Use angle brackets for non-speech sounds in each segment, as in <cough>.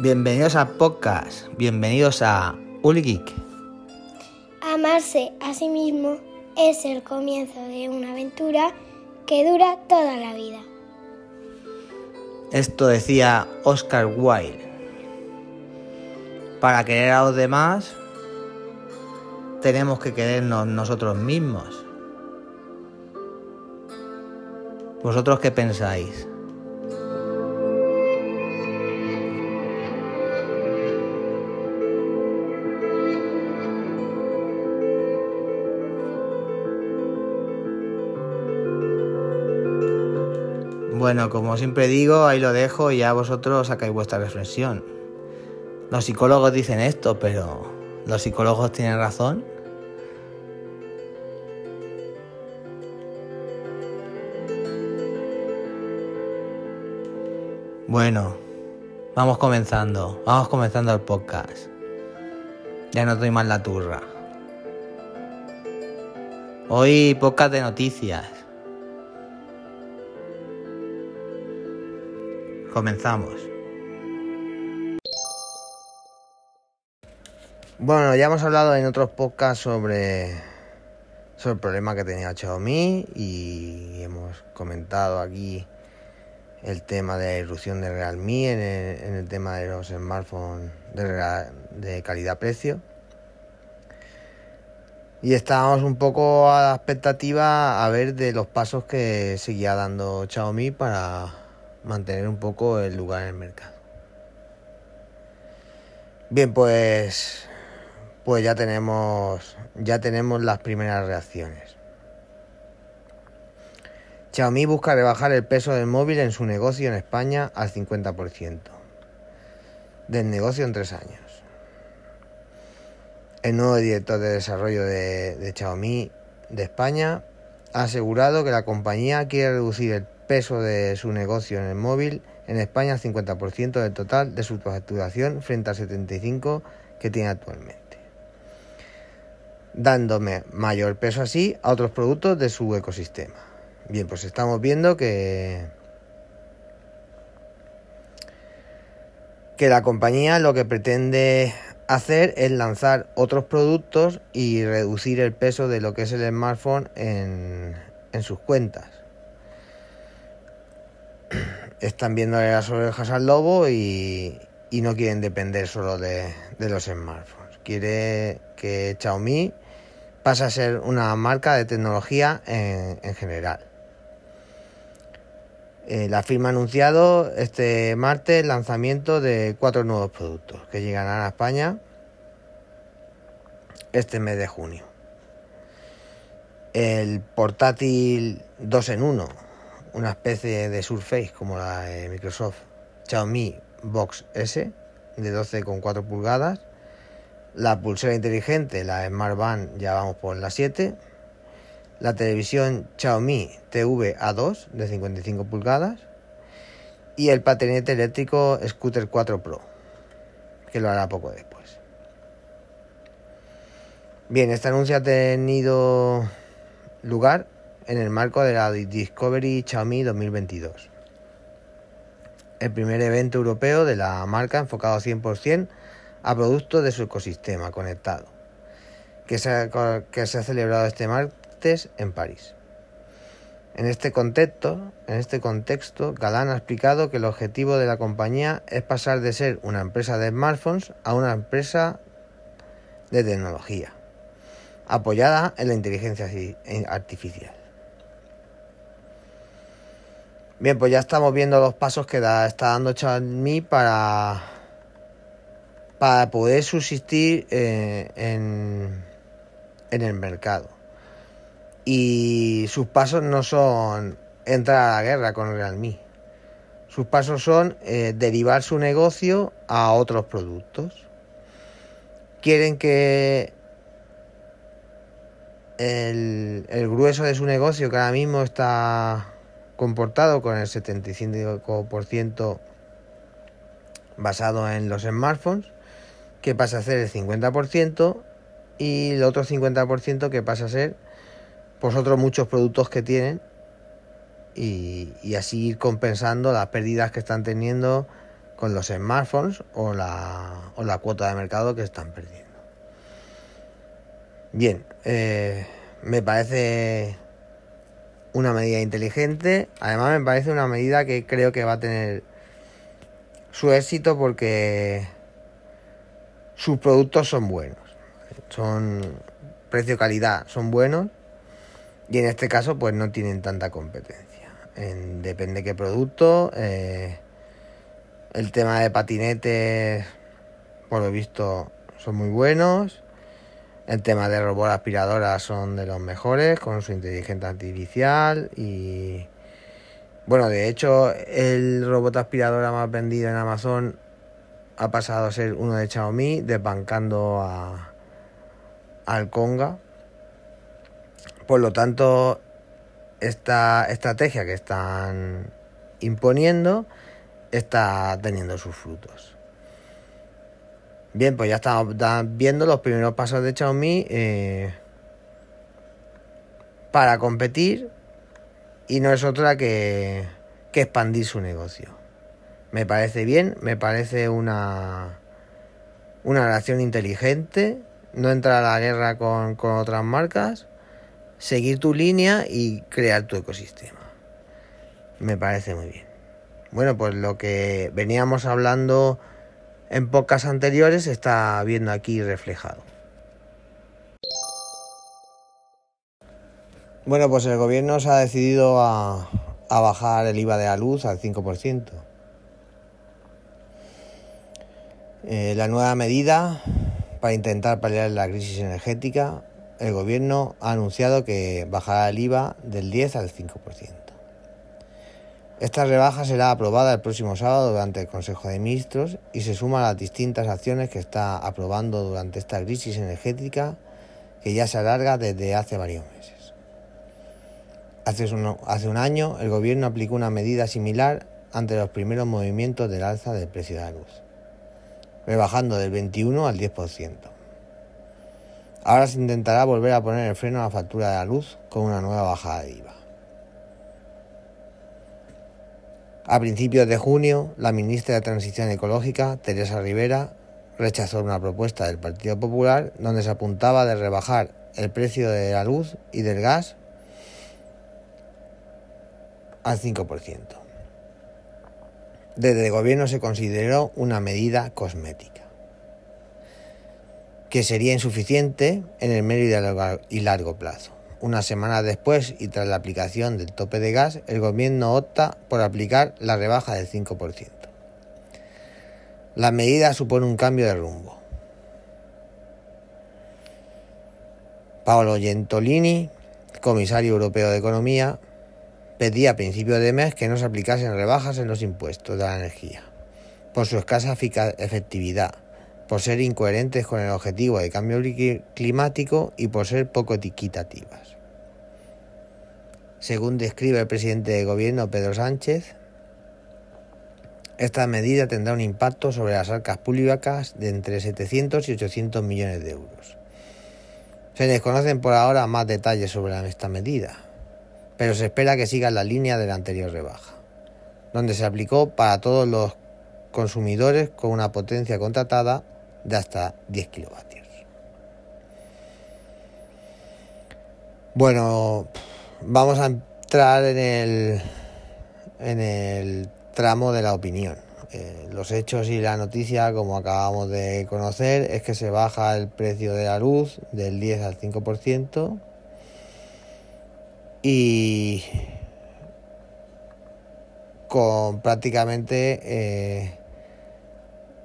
Bienvenidos a podcast, bienvenidos a Geek. Amarse a sí mismo es el comienzo de una aventura que dura toda la vida. Esto decía Oscar Wilde. Para querer a los demás, tenemos que querernos nosotros mismos. ¿Vosotros qué pensáis? Bueno, como siempre digo, ahí lo dejo y ya vosotros sacáis vuestra reflexión. Los psicólogos dicen esto, pero ¿los psicólogos tienen razón? Bueno, vamos comenzando, vamos comenzando el podcast. Ya no doy más la turra. Hoy podcast de noticias. Comenzamos. Bueno, ya hemos hablado en otros podcasts sobre, sobre el problema que tenía Xiaomi y hemos comentado aquí el tema de la irrupción de Realme en el, en el tema de los smartphones de, de calidad-precio. Y estábamos un poco a la expectativa a ver de los pasos que seguía dando Xiaomi para mantener un poco el lugar en el mercado. Bien, pues pues ya tenemos ya tenemos las primeras reacciones. Xiaomi busca rebajar el peso del móvil en su negocio en España al 50% del negocio en tres años. El nuevo director de desarrollo de, de Xiaomi de España ha asegurado que la compañía quiere reducir el peso de su negocio en el móvil en España al 50% del total de su facturación frente al 75% que tiene actualmente, dándome mayor peso así a otros productos de su ecosistema. Bien, pues estamos viendo que que la compañía lo que pretende hacer es lanzar otros productos y reducir el peso de lo que es el smartphone en, en sus cuentas están viendo las orejas al lobo y, y no quieren depender solo de, de, los smartphones. Quiere que Xiaomi pase a ser una marca de tecnología en, en general. Eh, la firma ha anunciado este martes el lanzamiento de cuatro nuevos productos que llegarán a España este mes de junio. El portátil 2 en 1 una especie de Surface como la de Microsoft Xiaomi Box S de 12,4 pulgadas, la pulsera inteligente, la Smart Band, ya vamos por la 7, la televisión Xiaomi TV A2 de 55 pulgadas. Y el patinete eléctrico Scooter 4 Pro, que lo hará poco después. Bien, este anuncio ha tenido lugar en el marco de la Discovery Xiaomi 2022. El primer evento europeo de la marca enfocado 100% a productos de su ecosistema conectado, que se, ha, celebrado este martes en París. En este contexto, en este contexto, Galán ha explicado que el objetivo de la compañía es pasar de ser una empresa de smartphones a una empresa de tecnología, apoyada en la inteligencia artificial. Bien, pues ya estamos viendo los pasos que está dando Xiaomi para, para poder subsistir eh, en, en el mercado. Y sus pasos no son entrar a la guerra con Realme. Sus pasos son eh, derivar su negocio a otros productos. Quieren que el, el grueso de su negocio, que ahora mismo está comportado con el 75% basado en los smartphones, que pasa a ser el 50%, y el otro 50% que pasa a ser pues otros muchos productos que tienen y, así ir compensando las pérdidas que están teniendo con los smartphones o la, o la cuota de mercado que están perdiendo. Bien, eh, me parece una medida inteligente, además me parece una medida que creo que va a tener su éxito porque sus productos son buenos, son precio-calidad, son buenos y en este caso pues no tienen tanta competencia. En, depende qué producto. Eh, el tema de patinetes, por lo visto, son muy buenos. El tema de robot aspiradoras son de los mejores, con su inteligencia artificial. Y bueno, de hecho, el robot aspiradora más vendido en Amazon ha pasado a ser uno de Xiaomi, desbancando a, al Conga. Por lo tanto, esta estrategia que están imponiendo está teniendo sus frutos. Bien, pues ya estamos viendo los primeros pasos de Xiaomi eh, para competir y no es otra que, que expandir su negocio. Me parece bien, me parece una, una relación inteligente, no entrar a la guerra con, con otras marcas, seguir tu línea y crear tu ecosistema. Me parece muy bien. Bueno, pues lo que veníamos hablando en pocas anteriores está viendo aquí reflejado. Bueno, pues el gobierno se ha decidido a, bajar el IVA de la luz al 5%. Eh, la nueva medida para intentar paliar la crisis energética, el gobierno ha anunciado que bajará el IVA del 10 al 5%. Esta rebaja será aprobada el próximo sábado durante el Consejo de Ministros y se suma a las distintas acciones que está aprobando durante esta crisis energética que ya se alarga desde hace varios meses. Hace un, hace un año el gobierno aplicó una medida similar ante los primeros movimientos del alza del precio de la luz, rebajando del 21 al 10%. Ahora se intentará volver a poner el freno a la factura de la luz con una nueva bajada de IVA. A principios de junio, la ministra de Transición Ecológica, Teresa Rivera, rechazó una propuesta del Partido Popular donde se apuntaba de rebajar el precio de la luz y del gas al 5%. Desde el gobierno se consideró una medida cosmética, que sería insuficiente en el medio y largo plazo. Una semana después y tras la aplicación del tope de gas, el gobierno opta por aplicar la rebaja del 5%. La medida supone un cambio de rumbo. Paolo Gentolini, comisario europeo de Economía, pedía a principios de mes que no se aplicasen rebajas en los impuestos de la energía, por su escasa efectividad, por ser incoherentes con el objetivo de cambio climático y por ser poco equitativas. Según describe el presidente de gobierno Pedro Sánchez, esta medida tendrá un impacto sobre las arcas públicas de entre 700 y 800 millones de euros. Se desconocen por ahora más detalles sobre esta medida, pero se espera que siga la línea de la anterior rebaja, donde se aplicó para todos los consumidores con una potencia contratada de hasta 10 kilovatios. Bueno, vamos a entrar en el, en el tramo de la opinión. Eh, los hechos y la noticia, como acabamos de conocer, es que se baja el precio de la luz del 10 al 5% y con prácticamente eh,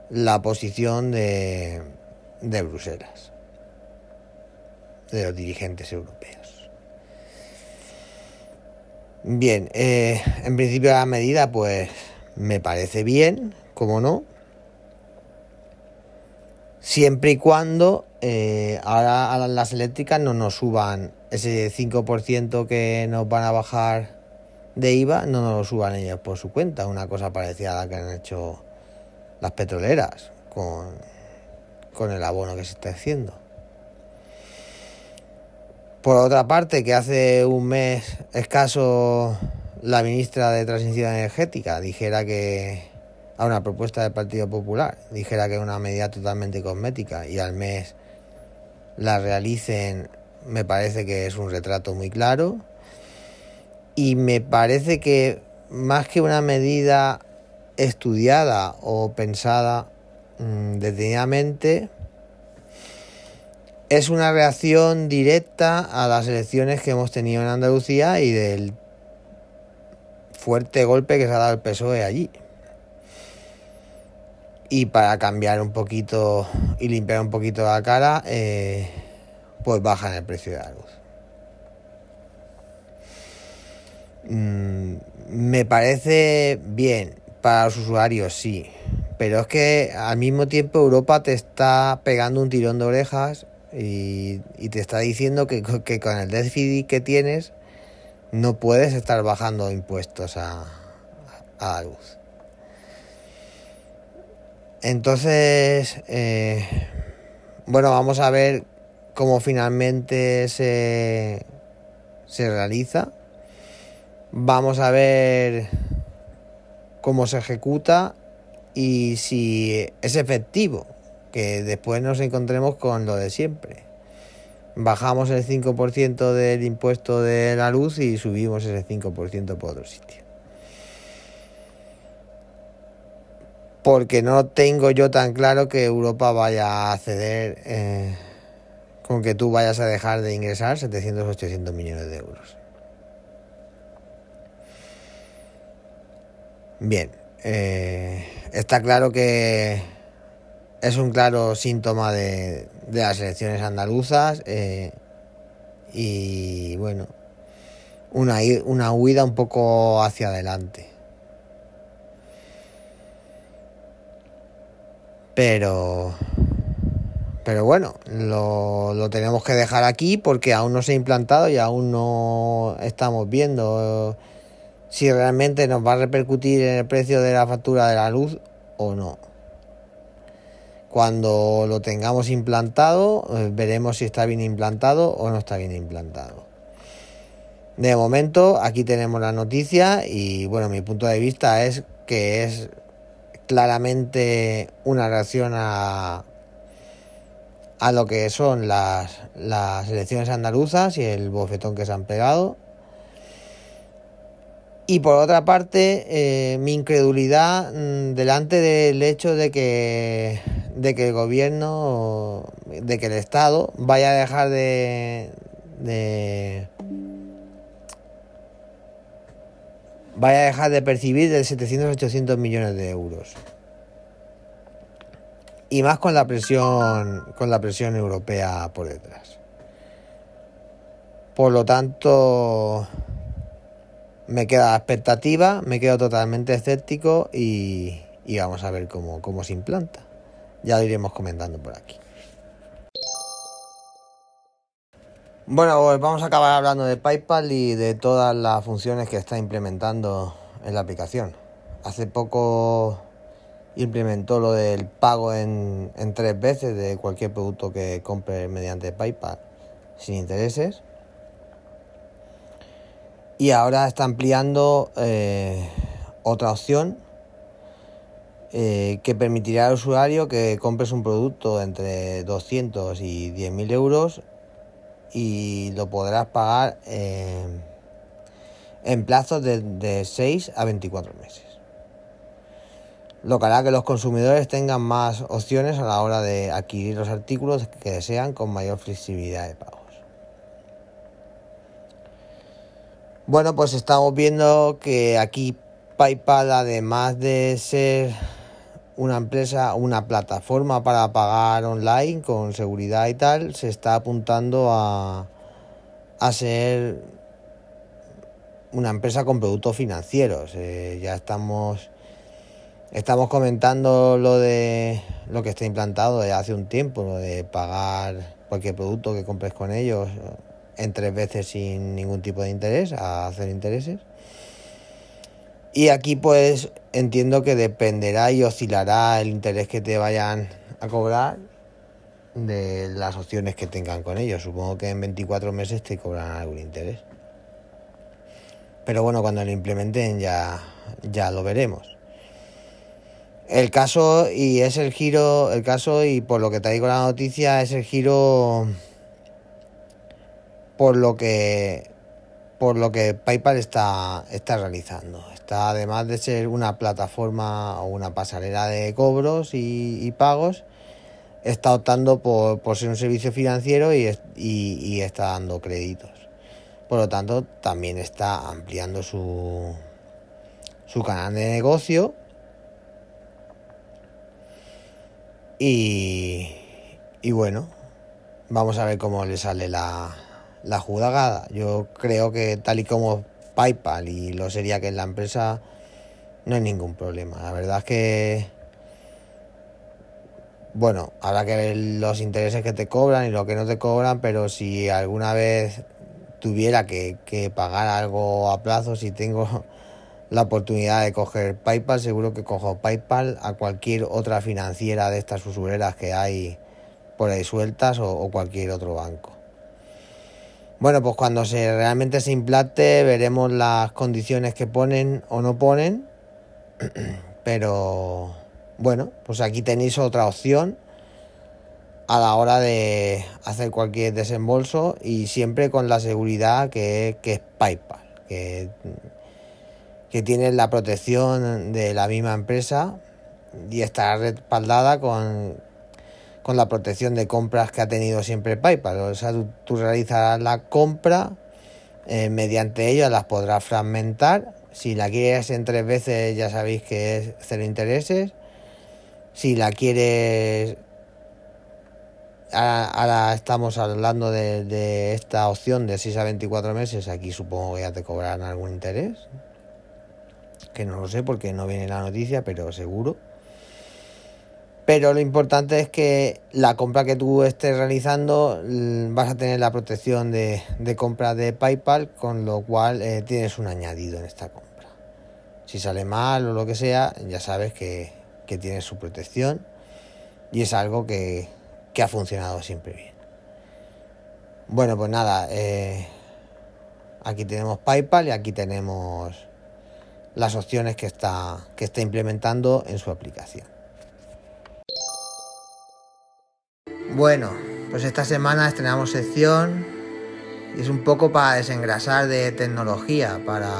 la posición de, de Bruselas, de los dirigentes europeos. Bien, eh, en principio la medida pues me parece bien, como no. Siempre y cuando eh, ahora a las eléctricas no nos suban ese 5% que nos van a bajar de IVA, no nos lo suban ellos por su cuenta. Una cosa parecida a la que han hecho las petroleras con, con el abono que se está haciendo. Por otra parte, que hace un mes escaso la ministra de Transición Energética dijera que, a una propuesta del Partido Popular, dijera que es una medida totalmente cosmética y al mes la realicen, me parece que es un retrato muy claro. Y me parece que más que una medida estudiada o pensada mmm, detenidamente, es una reacción directa a las elecciones que hemos tenido en Andalucía y del fuerte golpe que se ha dado el PSOE allí. Y para cambiar un poquito y limpiar un poquito la cara, eh, pues bajan el precio de la luz. Mm, me parece bien para los usuarios, sí. Pero es que al mismo tiempo Europa te está pegando un tirón de orejas y, te está diciendo que, que, con el déficit que tienes no puedes estar bajando impuestos a, a la luz. Entonces, eh, bueno, vamos a ver cómo finalmente se, se realiza. Vamos a ver cómo se ejecuta y si es efectivo, que después nos encontremos con lo de siempre. Bajamos el 5% del impuesto de la luz y subimos ese 5% por otro sitio. porque no tengo yo tan claro que Europa vaya a ceder eh, con que tú vayas a dejar de ingresar 700 o 800 millones de euros. Bien, eh, está claro que es un claro síntoma de, las elecciones andaluzas eh, y bueno, una, una huida un poco hacia adelante. Pero. Pero bueno, lo, lo, tenemos que dejar aquí porque aún no se ha implantado y aún no estamos viendo si realmente nos va a repercutir en el precio de la factura de la luz o no. Cuando lo tengamos implantado, eh, veremos si está bien implantado o no está bien implantado. De momento, aquí tenemos la noticia y bueno, mi punto de vista es que es claramente una reacción a, a lo que son las, las elecciones andaluzas y el bofetón que se han pegado. Y por otra parte, eh, mi incredulidad mmm, delante del hecho de que, de que el gobierno, de que el Estado vaya a dejar de, de vaya a dejar de percibir de 700-800 millones de euros. Y más con la presión con la presión europea por detrás. Por lo tanto, me queda expectativa, me quedo totalmente escéptico y, y vamos a ver cómo, cómo se implanta. Ya lo iremos comentando por aquí. Bueno, pues vamos a acabar hablando de PayPal y de todas las funciones que está implementando en la aplicación. Hace poco implementó lo del pago en, en tres veces de cualquier producto que compre mediante PayPal sin intereses. Y ahora está ampliando eh, otra opción eh, que permitirá al usuario que compres un producto entre 200 y 10.000 euros y lo podrás pagar en plazos de, de 6 a 24 meses. Lo que hará que los consumidores tengan más opciones a la hora de adquirir los artículos que desean con mayor flexibilidad de pagos. Bueno, pues estamos viendo que aquí PayPal, además de ser una empresa, una plataforma para pagar online con seguridad y tal, se está apuntando a, a ser una empresa con productos financieros. Eh, ya estamos estamos comentando lo de lo que está implantado de hace un tiempo, lo de pagar cualquier producto que compres con ellos en tres veces sin ningún tipo de interés, a hacer intereses. Y aquí pues entiendo que dependerá y oscilará el interés que te vayan a cobrar de las opciones que tengan con ellos. Supongo que en 24 meses te cobrarán algún interés. Pero bueno, cuando lo implementen ya, ya lo veremos. El caso, y es el giro, el caso, y por lo que te digo la noticia, es el giro por lo que por lo que PayPal está, está realizando. Está además de ser una plataforma o una pasarela de cobros y, pagos, está optando por, ser un servicio financiero y, y, está dando créditos. Por lo tanto, también está ampliando su, su canal de negocio y, y bueno, vamos a ver cómo le sale la, la jugada. Yo creo que tal y como PayPal y lo sería que es la empresa, no hay ningún problema. La verdad es que, bueno, habrá que ver los intereses que te cobran y lo que no te cobran, pero si alguna vez tuviera que, que pagar algo a plazo, si tengo la oportunidad de coger PayPal, seguro que cojo PayPal a cualquier otra financiera de estas usureras que hay por ahí sueltas o cualquier otro banco. Bueno, pues cuando se realmente se implante veremos las condiciones que ponen o no ponen. <clears throat> Pero bueno, pues aquí tenéis otra opción a la hora de hacer cualquier desembolso y siempre con la seguridad que, es PayPal, que, que tiene la protección de la misma empresa y está respaldada con, con la protección de compras que ha tenido siempre PayPal. O sea, tú, realizas la compra, eh, mediante ella las podrás fragmentar. Si la quieres en tres veces, ya sabéis que es cero intereses. Si la quieres. Ahora, estamos hablando de, de, esta opción de 6 a 24 meses. Aquí supongo que ya te cobrarán algún interés. Que no lo sé porque no viene la noticia, pero seguro. Pero lo importante es que la compra que tú estés realizando mm, vas a tener la protección de, compra de PayPal, con lo cual eh, tienes un añadido en esta compra. Si sale mal o lo que sea, ya sabes que, que tienes su protección y es algo que, ha funcionado siempre bien. Bueno, pues nada, eh, aquí tenemos PayPal y aquí tenemos las opciones que está, que está implementando en su aplicación. Bueno, pues esta semana estrenamos sección y es un poco para desengrasar de tecnología, para,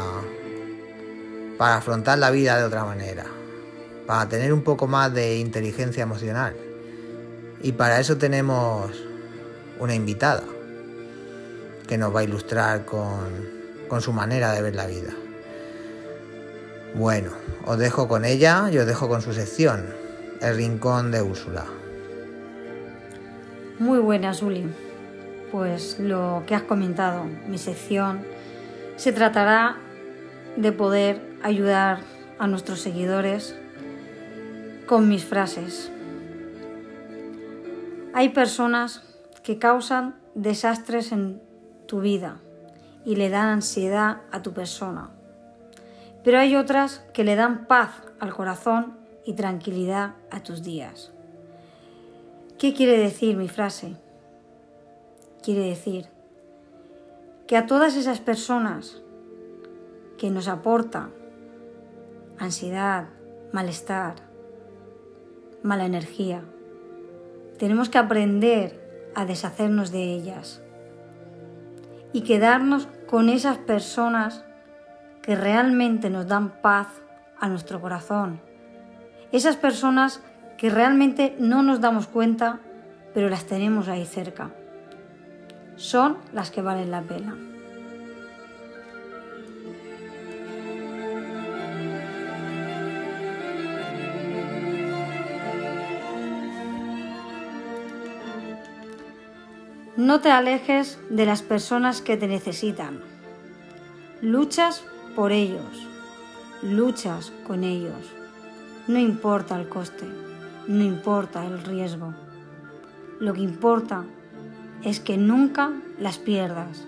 para afrontar la vida de otra manera, para tener un poco más de inteligencia emocional. Y para eso tenemos una invitada que nos va a ilustrar con, con su manera de ver la vida. Bueno, os dejo con ella y os dejo con su sección, El Rincón de Úrsula. Muy buenas, Uli. Pues lo que has comentado, mi sección, se tratará de poder ayudar a nuestros seguidores con mis frases. Hay personas que causan desastres en tu vida y le dan ansiedad a tu persona. Pero hay otras que le dan paz al corazón y tranquilidad a tus días. ¿Qué quiere decir mi frase? Quiere decir que a todas esas personas que nos aportan ansiedad, malestar, mala energía, tenemos que aprender a deshacernos de ellas y quedarnos con esas personas que realmente nos dan paz a nuestro corazón. Esas personas que realmente no nos damos cuenta, pero las tenemos ahí cerca. Son las que valen la pena. No te alejes de las personas que te necesitan. Luchas por ellos. Luchas con ellos. No importa el coste. No importa el riesgo. Lo que importa es que nunca las pierdas.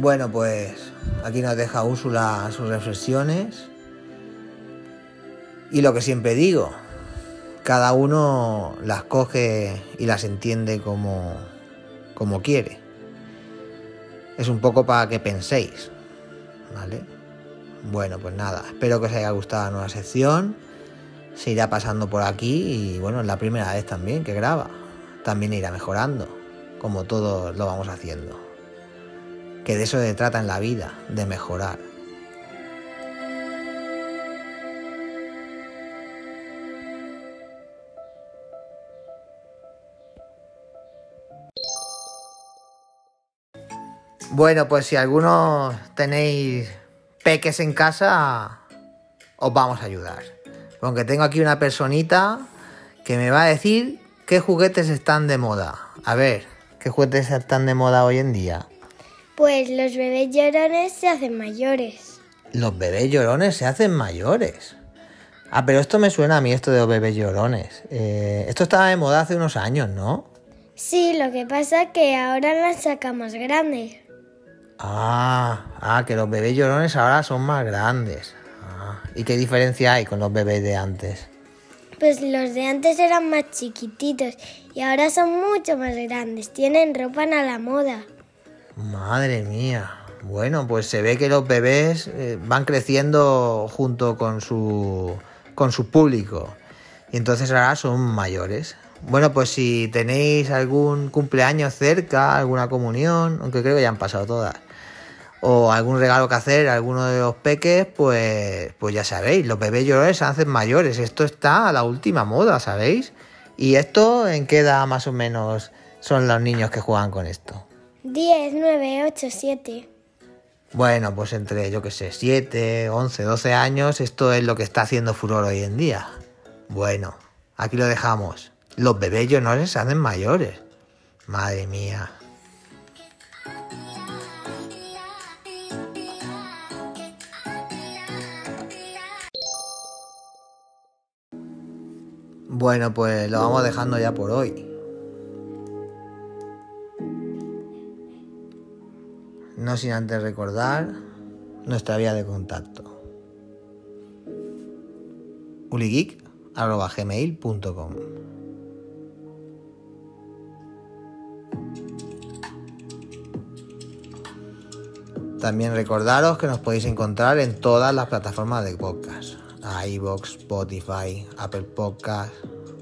Bueno, pues aquí nos deja Úrsula sus reflexiones. Y lo que siempre digo, cada uno las coge y las entiende como, como quiere. Es un poco para que penséis, ¿vale? Bueno, pues nada, espero que os haya gustado la nueva sección. Se irá pasando por aquí y bueno, es la primera vez también que graba. También irá mejorando, como todos lo vamos haciendo. Que de eso se trata en la vida, de mejorar. Bueno, pues si algunos tenéis peques en casa, os vamos a ayudar. Aunque tengo aquí una personita que me va a decir qué juguetes están de moda. A ver, ¿qué juguetes están de moda hoy en día? Pues los bebés llorones se hacen mayores. Los bebés llorones se hacen mayores. Ah, pero esto me suena a mí, esto de los bebés llorones. Eh, esto estaba de moda hace unos años, ¿no? Sí, lo que pasa es que ahora las saca más grandes. Ah, ah, que los bebés llorones ahora son más grandes. Ah, ¿Y qué diferencia hay con los bebés de antes? Pues los de antes eran más chiquititos y ahora son mucho más grandes. Tienen ropa a la moda. Madre mía. Bueno, pues se ve que los bebés eh, van creciendo junto con su, con su público. Y entonces ahora son mayores. Bueno, pues si tenéis algún cumpleaños cerca, alguna comunión, aunque creo que ya han pasado todas, o algún regalo que hacer a alguno de los peques, pues, pues ya sabéis, los bebés llorones se hacen mayores. Esto está a la última moda, ¿sabéis? ¿Y esto en qué edad más o menos son los niños que juegan con esto? 10, 9, 8, 7. Bueno, pues entre, yo qué sé, 7, 11, 12 años, esto es lo que está haciendo furor hoy en día. Bueno, aquí lo dejamos. Los bebés llorones se hacen mayores. Madre mía. Bueno, pues lo vamos dejando ya por hoy. No sin antes recordar nuestra vía de contacto. uligeek.gmail.com También recordaros que nos podéis encontrar en todas las plataformas de podcast iBox, Spotify, Apple Podcast,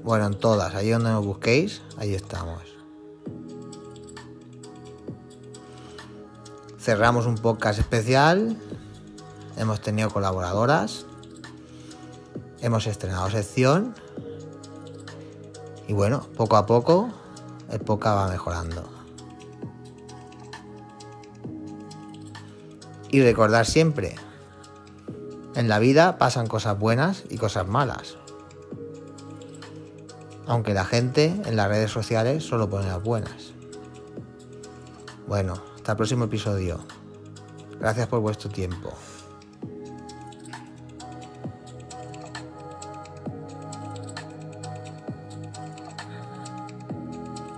bueno, en todas, ahí donde nos busquéis, ahí estamos. Cerramos un podcast especial, hemos tenido colaboradoras, hemos estrenado sección y bueno, poco a poco el podcast va mejorando. Y recordar siempre, en la vida pasan cosas buenas y cosas malas. Aunque la gente en las redes sociales solo pone las buenas. Bueno, hasta el próximo episodio. Gracias por vuestro tiempo.